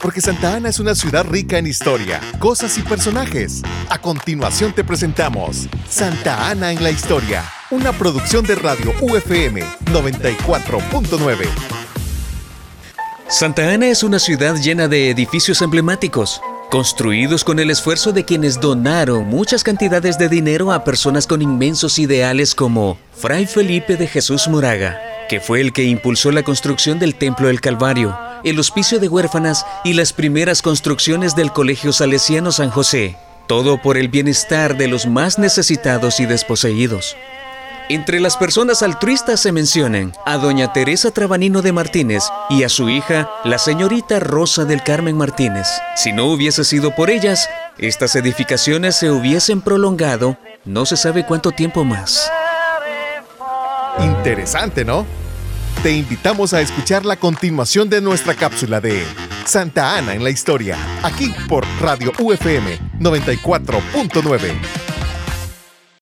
porque Santa Ana es una ciudad rica en historia, cosas y personajes. A continuación te presentamos Santa Ana en la historia, una producción de Radio UFM 94.9. Santa Ana es una ciudad llena de edificios emblemáticos, construidos con el esfuerzo de quienes donaron muchas cantidades de dinero a personas con inmensos ideales como Fray Felipe de Jesús Moraga, que fue el que impulsó la construcción del Templo del Calvario, el hospicio de huérfanas y las primeras construcciones del Colegio Salesiano San José, todo por el bienestar de los más necesitados y desposeídos. Entre las personas altruistas se mencionan a doña Teresa Trabanino de Martínez y a su hija, la señorita Rosa del Carmen Martínez. Si no hubiese sido por ellas, estas edificaciones se hubiesen prolongado no se sabe cuánto tiempo más. Interesante, ¿no? Te invitamos a escuchar la continuación de nuestra cápsula de Santa Ana en la historia, aquí por Radio UFM 94.9.